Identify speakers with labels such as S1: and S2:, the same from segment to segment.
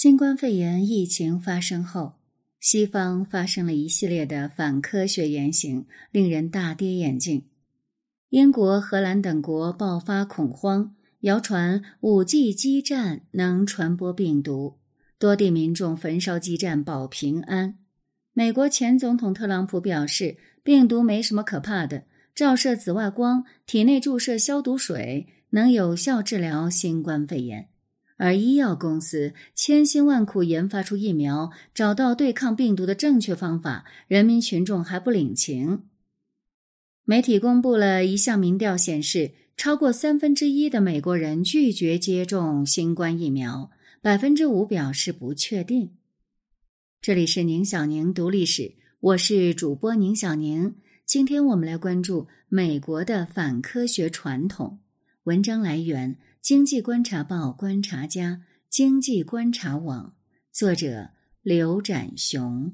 S1: 新冠肺炎疫情发生后，西方发生了一系列的反科学言行，令人大跌眼镜。英国、荷兰等国爆发恐慌，谣传五 G 基站能传播病毒，多地民众焚烧基站保平安。美国前总统特朗普表示，病毒没什么可怕的，照射紫外光，体内注射消毒水，能有效治疗新冠肺炎。而医药公司千辛万苦研发出疫苗，找到对抗病毒的正确方法，人民群众还不领情。媒体公布了一项民调，显示超过三分之一的美国人拒绝接种新冠疫苗，百分之五表示不确定。这里是宁小宁读历史，我是主播宁小宁。今天我们来关注美国的反科学传统。文章来源。经济观察报观察家，经济观察网，作者刘展雄。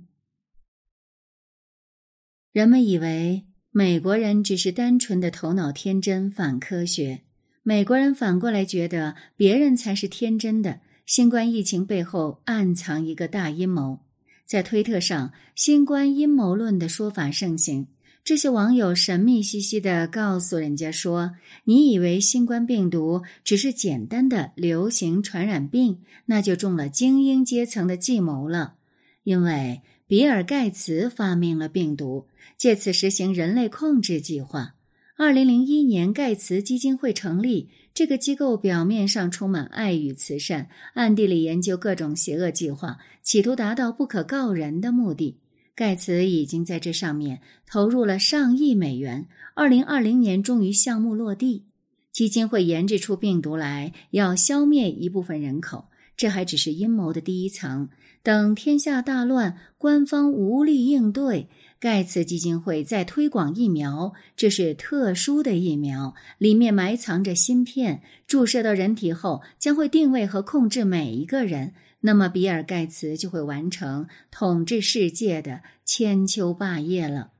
S1: 人们以为美国人只是单纯的头脑天真、反科学，美国人反过来觉得别人才是天真的。新冠疫情背后暗藏一个大阴谋，在推特上，新冠阴谋论的说法盛行。这些网友神秘兮兮的告诉人家说：“你以为新冠病毒只是简单的流行传染病，那就中了精英阶层的计谋了。因为比尔盖茨发明了病毒，借此实行人类控制计划。二零零一年，盖茨基金会成立，这个机构表面上充满爱与慈善，暗地里研究各种邪恶计划，企图达到不可告人的目的。”盖茨已经在这上面投入了上亿美元，二零二零年终于项目落地。基金会研制出病毒来，要消灭一部分人口，这还只是阴谋的第一层。等天下大乱，官方无力应对，盖茨基金会再推广疫苗，这是特殊的疫苗，里面埋藏着芯片，注射到人体后将会定位和控制每一个人。那么，比尔·盖茨就会完成统治世界的千秋霸业了。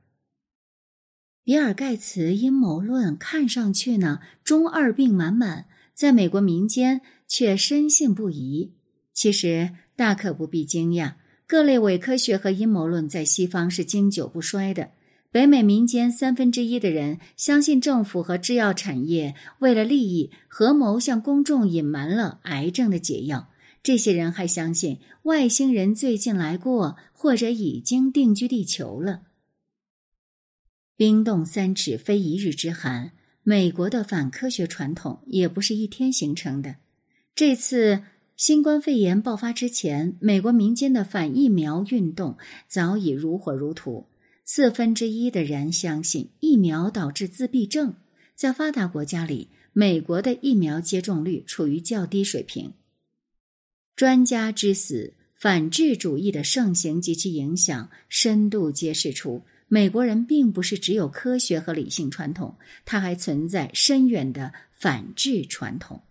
S1: 比尔·盖茨阴谋论看上去呢，中二病满满，在美国民间却深信不疑。其实大可不必惊讶，各类伪科学和阴谋论在西方是经久不衰的。北美民间三分之一的人相信政府和制药产业为了利益合谋向公众隐瞒了癌症的解药。这些人还相信外星人最近来过，或者已经定居地球了。冰冻三尺，非一日之寒。美国的反科学传统也不是一天形成的。这次新冠肺炎爆发之前，美国民间的反疫苗运动早已如火如荼。四分之一的人相信疫苗导致自闭症。在发达国家里，美国的疫苗接种率处于较低水平。专家之死，反智主义的盛行及其影响，深度揭示出美国人并不是只有科学和理性传统，他还存在深远的反智传统。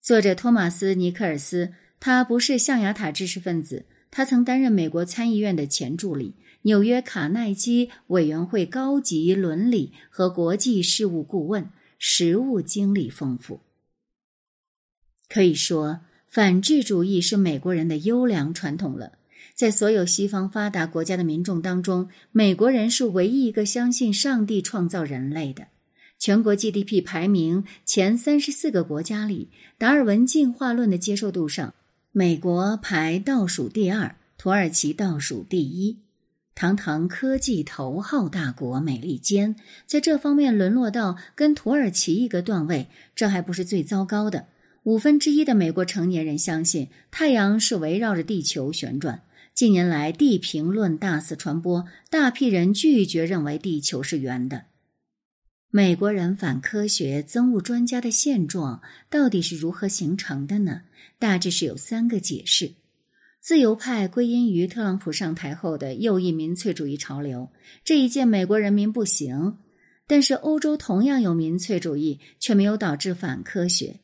S1: 作者托马斯·尼克尔斯，他不是象牙塔知识分子，他曾担任美国参议院的前助理、纽约卡耐基委员会高级伦理和国际事务顾问，实务经历丰富，可以说。反智主义是美国人的优良传统了。在所有西方发达国家的民众当中，美国人是唯一一个相信上帝创造人类的。全国 GDP 排名前三十四个国家里，达尔文进化论的接受度上，美国排倒数第二，土耳其倒数第一。堂堂科技头号大国美利坚，在这方面沦落到跟土耳其一个段位，这还不是最糟糕的。五分之一的美国成年人相信太阳是围绕着地球旋转。近年来，地平论大肆传播，大批人拒绝认为地球是圆的。美国人反科学、憎恶专家的现状到底是如何形成的呢？大致是有三个解释：自由派归因于特朗普上台后的右翼民粹主义潮流，这一届美国人民不行；但是欧洲同样有民粹主义，却没有导致反科学。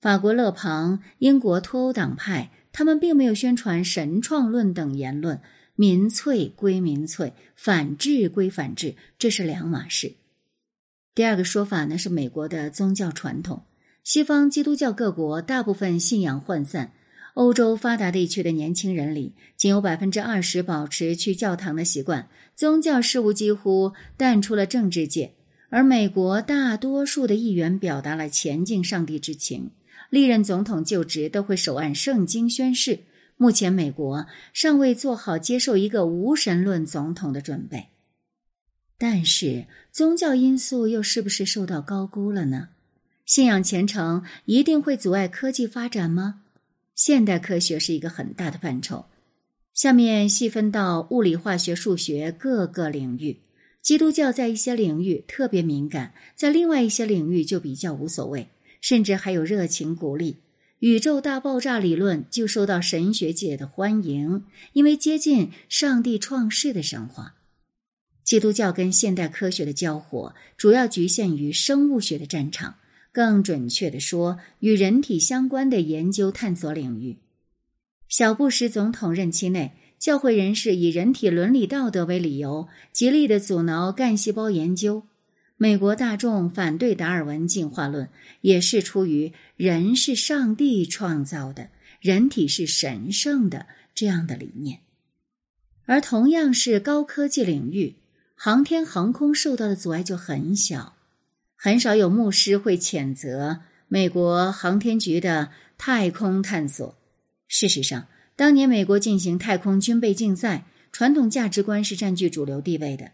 S1: 法国勒庞、英国脱欧党派，他们并没有宣传神创论等言论。民粹归民粹，反制归反制，这是两码事。第二个说法呢，是美国的宗教传统。西方基督教各国大部分信仰涣散，欧洲发达地区的年轻人里，仅有百分之二十保持去教堂的习惯，宗教事务几乎淡出了政治界。而美国大多数的议员表达了前进上帝之情，历任总统就职都会手按圣经宣誓。目前，美国尚未做好接受一个无神论总统的准备。但是，宗教因素又是不是受到高估了呢？信仰虔诚一定会阻碍科技发展吗？现代科学是一个很大的范畴，下面细分到物理、化学、数学各个领域。基督教在一些领域特别敏感，在另外一些领域就比较无所谓，甚至还有热情鼓励。宇宙大爆炸理论就受到神学界的欢迎，因为接近上帝创世的神话。基督教跟现代科学的交火主要局限于生物学的战场，更准确的说，与人体相关的研究探索领域。小布什总统任期内，教会人士以人体伦理道德为理由，极力的阻挠干细胞研究。美国大众反对达尔文进化论，也是出于人是上帝创造的，人体是神圣的这样的理念。而同样是高科技领域，航天航空受到的阻碍就很小，很少有牧师会谴责美国航天局的太空探索。事实上，当年美国进行太空军备竞赛，传统价值观是占据主流地位的。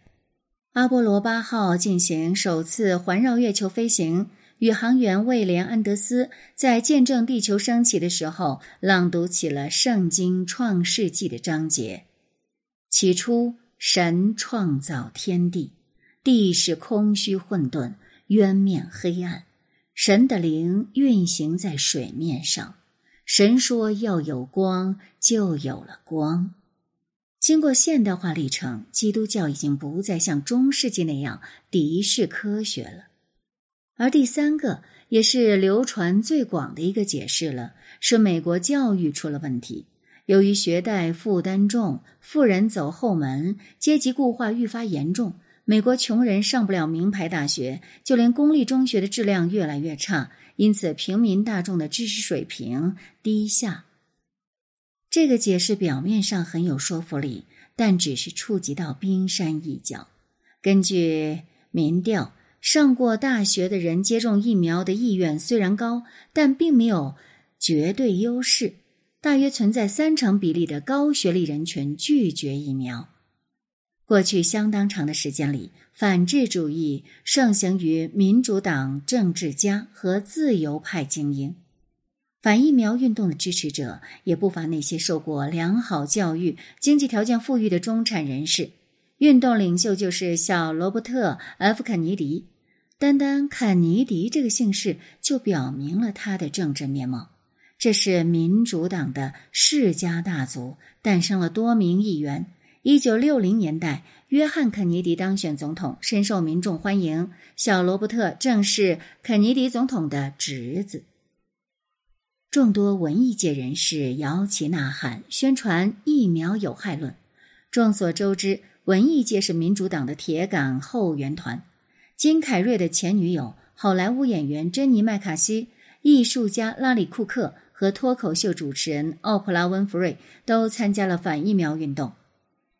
S1: 阿波罗八号进行首次环绕月球飞行，宇航员威廉·安德斯在见证地球升起的时候，朗读起了《圣经·创世纪》的章节。起初，神创造天地，地是空虚混沌，渊面黑暗。神的灵运行在水面上。神说要有光，就有了光。经过现代化历程，基督教已经不再像中世纪那样敌视科学了。而第三个，也是流传最广的一个解释了，是美国教育出了问题。由于学贷负担重，富人走后门，阶级固化愈发严重，美国穷人上不了名牌大学，就连公立中学的质量越来越差，因此平民大众的知识水平低下。这个解释表面上很有说服力，但只是触及到冰山一角。根据民调，上过大学的人接种疫苗的意愿虽然高，但并没有绝对优势。大约存在三成比例的高学历人群拒绝疫苗。过去相当长的时间里，反智主义盛行于民主党政治家和自由派精英。反疫苗运动的支持者也不乏那些受过良好教育、经济条件富裕的中产人士。运动领袖就是小罗伯特 ·F· 肯尼迪。单单肯尼迪这个姓氏就表明了他的政治面貌。这是民主党的世家大族，诞生了多名议员。一九六零年代，约翰·肯尼迪当选总统，深受民众欢迎。小罗伯特正是肯尼迪总统的侄子。众多文艺界人士摇旗呐喊，宣传疫苗有害论。众所周知，文艺界是民主党的铁杆后援团。金凯瑞的前女友、好莱坞演员珍妮·麦卡锡、艺术家拉里·库克和脱口秀主持人奥普拉·温弗瑞都参加了反疫苗运动。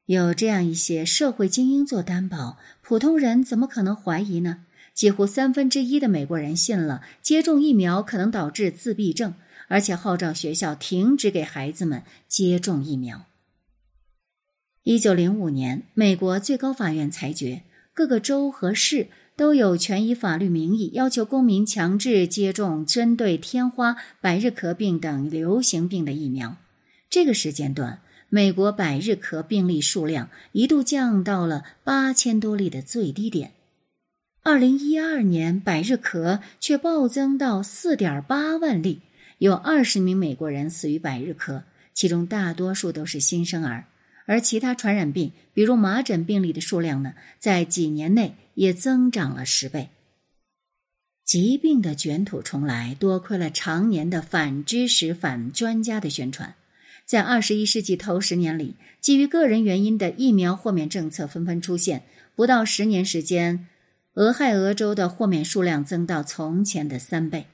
S1: 有这样一些社会精英做担保，普通人怎么可能怀疑呢？几乎三分之一的美国人信了接种疫苗可能导致自闭症。而且号召学校停止给孩子们接种疫苗。一九零五年，美国最高法院裁决，各个州和市都有权以法律名义要求公民强制接种针对天花、百日咳病等流行病的疫苗。这个时间段，美国百日咳病例数量一度降到了八千多例的最低点。二零一二年，百日咳却暴增到四点八万例。有二十名美国人死于百日咳，其中大多数都是新生儿。而其他传染病，比如麻疹病例的数量呢，在几年内也增长了十倍。疾病的卷土重来，多亏了常年的反知识、反专家的宣传。在二十一世纪头十年里，基于个人原因的疫苗豁免政策纷纷出现，不到十年时间，俄亥俄州的豁免数量增到从前的三倍。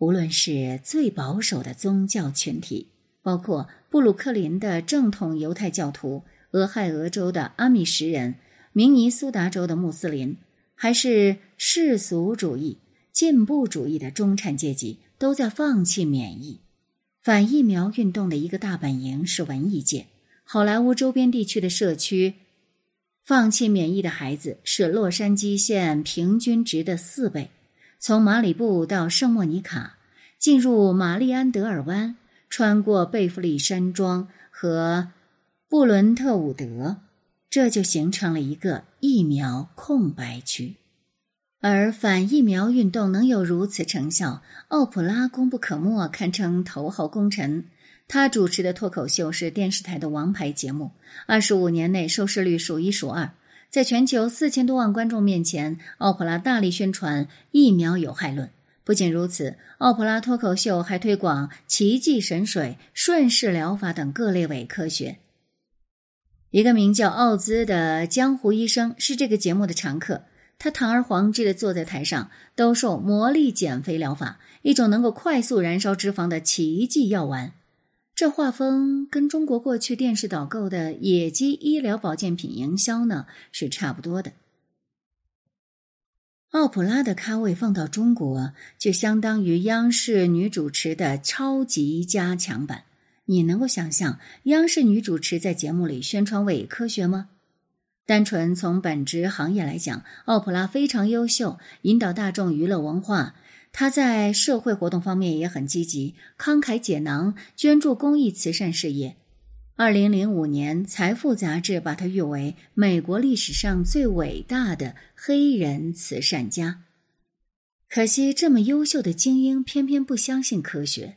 S1: 无论是最保守的宗教群体，包括布鲁克林的正统犹太教徒、俄亥俄州的阿米什人、明尼苏达州的穆斯林，还是世俗主义、进步主义的中产阶级，都在放弃免疫。反疫苗运动的一个大本营是文艺界，好莱坞周边地区的社区，放弃免疫的孩子是洛杉矶县平均值的四倍。从马里布到圣莫尼卡，进入玛丽安德尔湾，穿过贝弗利山庄和布伦特伍德，这就形成了一个疫苗空白区。而反疫苗运动能有如此成效，奥普拉功不可没，堪称头号功臣。他主持的脱口秀是电视台的王牌节目，二十五年内收视率数一数二。在全球四千多万观众面前，奥普拉大力宣传疫苗有害论。不仅如此，奥普拉脱口秀还推广奇迹神水、顺势疗法等各类伪科学。一个名叫奥兹的江湖医生是这个节目的常客。他堂而皇之的坐在台上，兜售魔力减肥疗法，一种能够快速燃烧脂肪的奇迹药丸。这画风跟中国过去电视导购的野鸡医疗保健品营销呢是差不多的。奥普拉的咖位放到中国，就相当于央视女主持的超级加强版。你能够想象央视女主持在节目里宣传伪科学吗？单纯从本职行业来讲，奥普拉非常优秀，引导大众娱乐文化。他在社会活动方面也很积极，慷慨解囊，捐助公益慈善事业。二零零五年，《财富》杂志把他誉为美国历史上最伟大的黑人慈善家。可惜，这么优秀的精英偏偏不相信科学。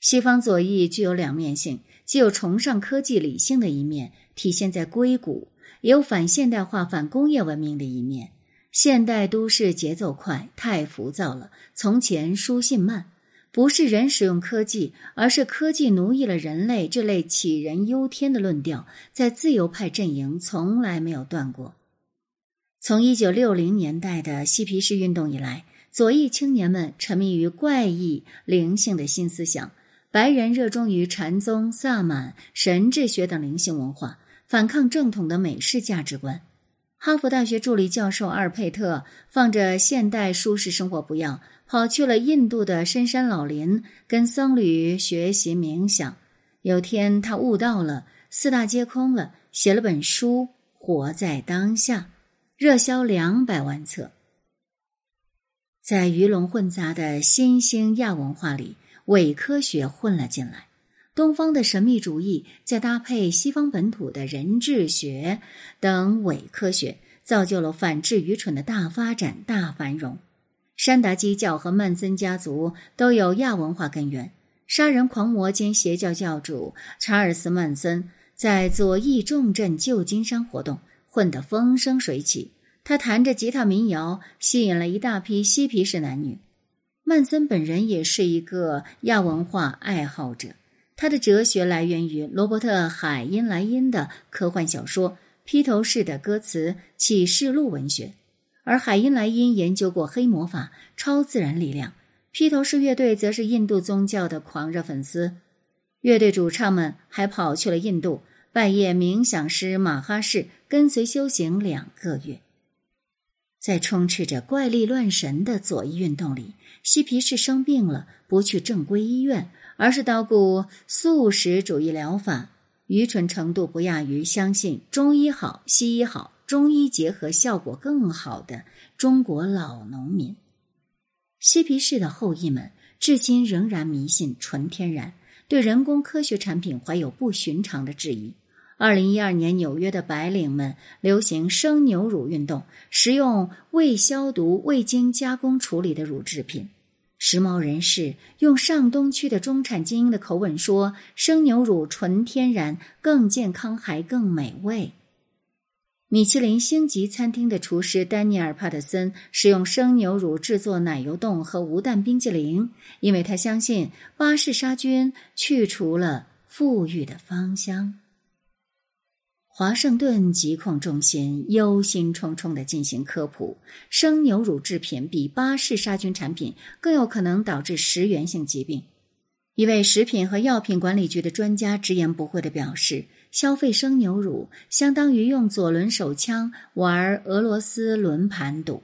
S1: 西方左翼具有两面性，既有崇尚科技理性的一面，体现在硅谷。也有反现代化、反工业文明的一面。现代都市节奏快，太浮躁了。从前书信慢，不是人使用科技，而是科技奴役了人类。这类杞人忧天的论调，在自由派阵营从来没有断过。从一九六零年代的嬉皮士运动以来，左翼青年们沉迷于怪异灵性的新思想，白人热衷于禅宗、萨满、神智学等灵性文化。反抗正统的美式价值观。哈佛大学助理教授阿尔佩特放着现代舒适生活不要，跑去了印度的深山老林，跟僧侣学习冥想。有天他悟到了四大皆空了，写了本书《活在当下》，热销两百万册。在鱼龙混杂的新兴亚文化里，伪科学混了进来。东方的神秘主义，再搭配西方本土的人质学等伪科学，造就了反智愚蠢的大发展、大繁荣。山达基教和曼森家族都有亚文化根源。杀人狂魔兼邪教教主查尔斯·曼森在左翼重镇旧金山活动，混得风生水起。他弹着吉他民谣，吸引了一大批嬉皮士男女。曼森本人也是一个亚文化爱好者。他的哲学来源于罗伯特·海因莱因的科幻小说《披头士的歌词启示录》文学，而海因莱因研究过黑魔法、超自然力量。披头士乐队则是印度宗教的狂热粉丝，乐队主唱们还跑去了印度拜谒冥想师马哈士，跟随修行两个月。在充斥着怪力乱神的左翼运动里，嬉皮士生病了，不去正规医院。而是捣鼓素食主义疗法，愚蠢程度不亚于相信中医好、西医好，中医结合效果更好的中国老农民。嬉皮士的后裔们至今仍然迷信纯天然，对人工科学产品怀有不寻常的质疑。二零一二年，纽约的白领们流行生牛乳运动，食用未消毒、未经加工处理的乳制品。时髦人士用上东区的中产精英的口吻说：“生牛乳纯天然，更健康，还更美味。”米其林星级餐厅的厨师丹尼尔·帕特森使用生牛乳制作奶油冻和无蛋冰激凌，因为他相信巴氏杀菌去除了馥郁的芳香。华盛顿疾控中心忧心忡忡地进行科普：生牛乳制品比巴氏杀菌产品更有可能导致食源性疾病。一位食品和药品管理局的专家直言不讳地表示：“消费生牛乳相当于用左轮手枪玩俄罗斯轮盘赌。”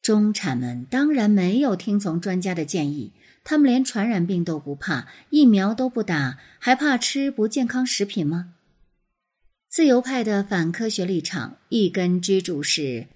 S1: 中产们当然没有听从专家的建议，他们连传染病都不怕，疫苗都不打，还怕吃不健康食品吗？自由派的反科学立场，一根支柱是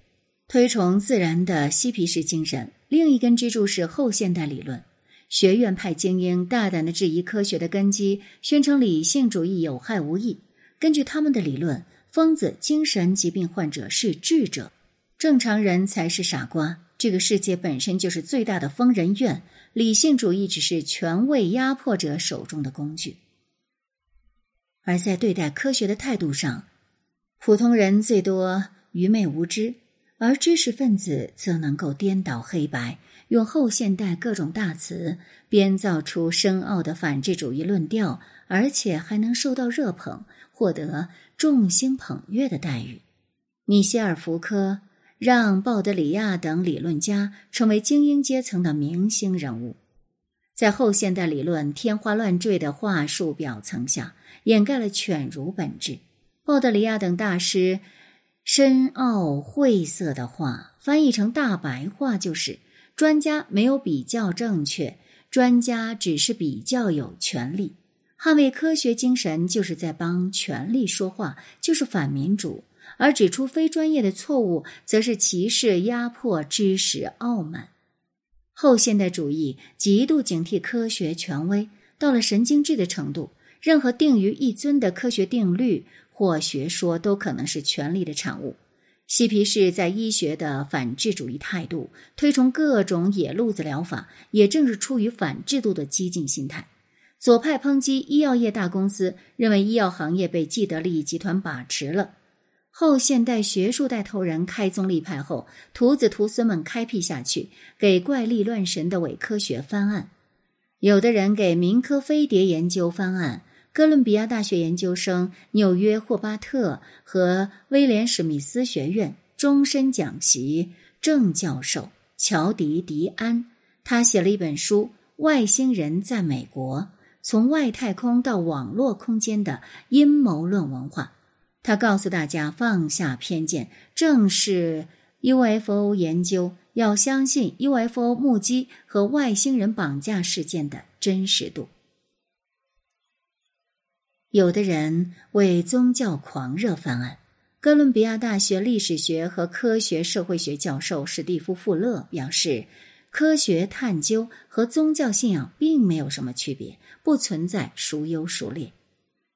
S1: 推崇自然的嬉皮士精神，另一根支柱是后现代理论。学院派精英大胆的质疑科学的根基，宣称理性主义有害无益。根据他们的理论，疯子、精神疾病患者是智者，正常人才是傻瓜。这个世界本身就是最大的疯人院，理性主义只是权位压迫者手中的工具。而在对待科学的态度上，普通人最多愚昧无知，而知识分子则能够颠倒黑白，用后现代各种大词编造出深奥的反智主义论调，而且还能受到热捧，获得众星捧月的待遇。米歇尔·福柯让鲍德里亚等理论家成为精英阶层的明星人物。在后现代理论天花乱坠的话术表层下，掩盖了犬儒本质。鲍德里亚等大师深奥晦涩的话，翻译成大白话就是：专家没有比较正确，专家只是比较有权利。捍卫科学精神，就是在帮权力说话，就是反民主；而指出非专业的错误，则是歧视、压迫、知识傲慢。后现代主义极度警惕科学权威，到了神经质的程度。任何定于一尊的科学定律或学说，都可能是权力的产物。嬉皮士在医学的反智主义态度，推崇各种野路子疗法，也正是出于反制度的激进心态。左派抨击医药业大公司，认为医药行业被既得利益集团把持了。后现代学术带头人开宗立派后，徒子徒孙们开辟下去，给怪力乱神的伪科学翻案。有的人给民科飞碟研究翻案，哥伦比亚大学研究生、纽约霍巴特和威廉史密斯学院终身讲席郑教授乔迪迪安，他写了一本书《外星人在美国：从外太空到网络空间的阴谋论文化》。他告诉大家放下偏见，正是 UFO 研究，要相信 UFO 目击和外星人绑架事件的真实度。有的人为宗教狂热翻案。哥伦比亚大学历史学和科学社会学教授史蒂夫·富勒表示，科学探究和宗教信仰并没有什么区别，不存在孰优孰劣。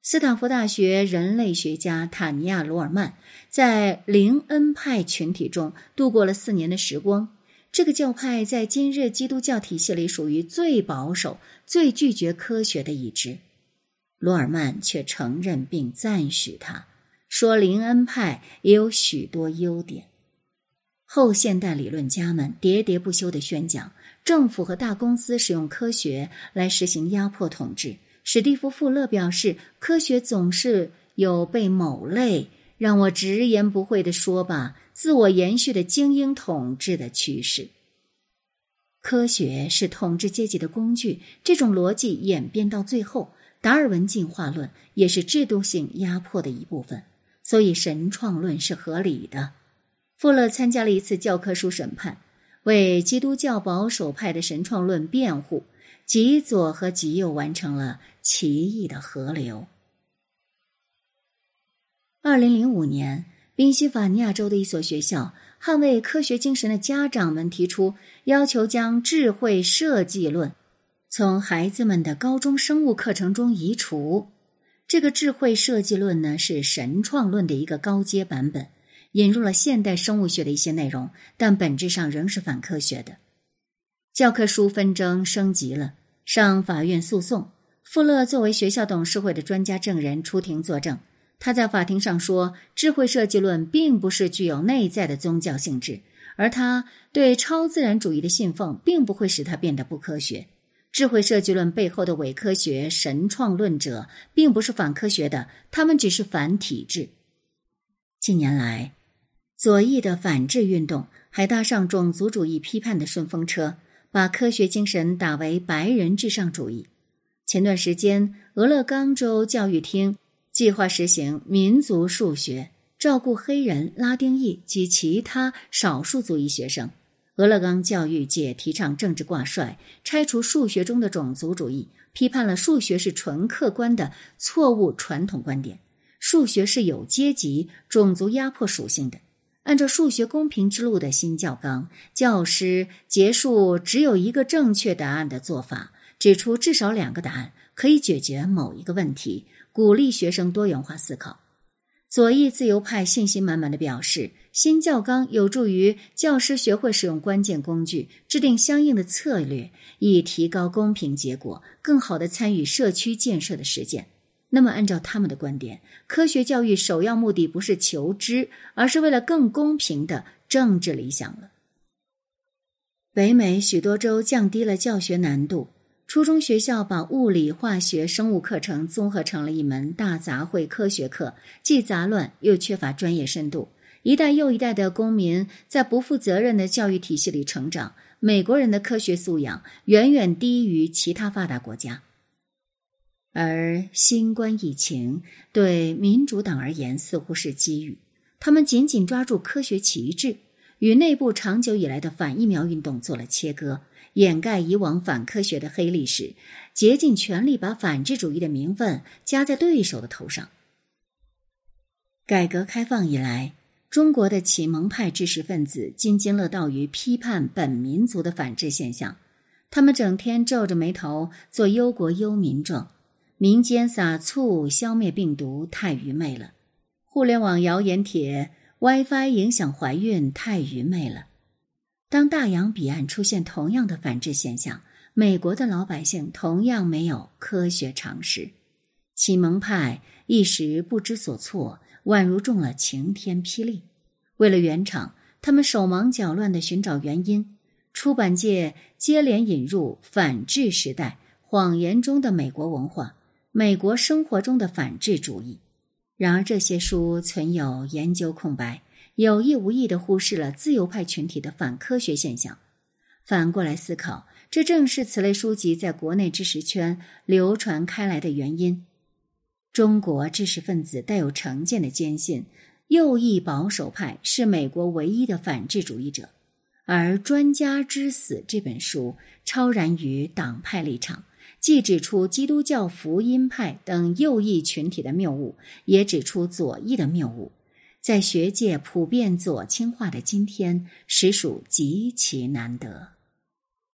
S1: 斯坦福大学人类学家塔尼亚·罗尔曼在灵恩派群体中度过了四年的时光。这个教派在今日基督教体系里属于最保守、最拒绝科学的一支。罗尔曼却承认并赞许他，说灵恩派也有许多优点。后现代理论家们喋喋不休地宣讲，政府和大公司使用科学来实行压迫统治。史蒂夫·富勒表示：“科学总是有被某类，让我直言不讳地说吧，自我延续的精英统治的趋势。科学是统治阶级的工具。这种逻辑演变到最后，达尔文进化论也是制度性压迫的一部分。所以，神创论是合理的。”富勒参加了一次教科书审判，为基督教保守派的神创论辩护。极左和极右完成了奇异的河流。二零零五年，宾夕法尼亚州的一所学校捍卫科学精神的家长们提出要求，将智慧设计论从孩子们的高中生物课程中移除。这个智慧设计论呢，是神创论的一个高阶版本，引入了现代生物学的一些内容，但本质上仍是反科学的。教科书纷争升级了，上法院诉讼。富勒作为学校董事会的专家证人出庭作证。他在法庭上说：“智慧设计论并不是具有内在的宗教性质，而他对超自然主义的信奉并不会使他变得不科学。智慧设计论背后的伪科学神创论者并不是反科学的，他们只是反体制。近年来，左翼的反制运动还搭上种族主义批判的顺风车，把科学精神打为白人至上主义。前段时间，俄勒冈州教育厅计划实行民族数学，照顾黑人、拉丁裔及其他少数族裔学生。俄勒冈教育界提倡政治挂帅，拆除数学中的种族主义，批判了数学是纯客观的错误传统观点。数学是有阶级、种族压迫属性的。按照数学公平之路的新教纲，教师结束只有一个正确答案的做法，指出至少两个答案可以解决某一个问题，鼓励学生多元化思考。左翼自由派信心满满的表示，新教纲有助于教师学会使用关键工具，制定相应的策略，以提高公平结果，更好的参与社区建设的实践。那么，按照他们的观点，科学教育首要目的不是求知，而是为了更公平的政治理想了。北美许多州降低了教学难度，初中学校把物理、化学、生物课程综合成了一门大杂烩科学课，既杂乱又缺乏专业深度。一代又一代的公民在不负责任的教育体系里成长，美国人的科学素养远远低于其他发达国家。而新冠疫情对民主党而言似乎是机遇，他们紧紧抓住科学旗帜，与内部长久以来的反疫苗运动做了切割，掩盖以往反科学的黑历史，竭尽全力把反智主义的名分加在对手的头上。改革开放以来，中国的启蒙派知识分子津津乐道于批判本民族的反智现象，他们整天皱着眉头做忧国忧民状。民间撒醋消灭病毒太愚昧了，互联网谣言帖 WiFi 影响怀孕太愚昧了。当大洋彼岸出现同样的反制现象，美国的老百姓同样没有科学常识，启蒙派一时不知所措，宛如中了晴天霹雳。为了圆场，他们手忙脚乱地寻找原因，出版界接连引入反制时代谎言中的美国文化。美国生活中的反智主义，然而这些书存有研究空白，有意无意地忽视了自由派群体的反科学现象。反过来思考，这正是此类书籍在国内知识圈流传开来的原因。中国知识分子带有成见的坚信，右翼保守派是美国唯一的反智主义者，而《专家之死》这本书超然于党派立场。既指出基督教福音派等右翼群体的谬误，也指出左翼的谬误，在学界普遍左倾化的今天，实属极其难得。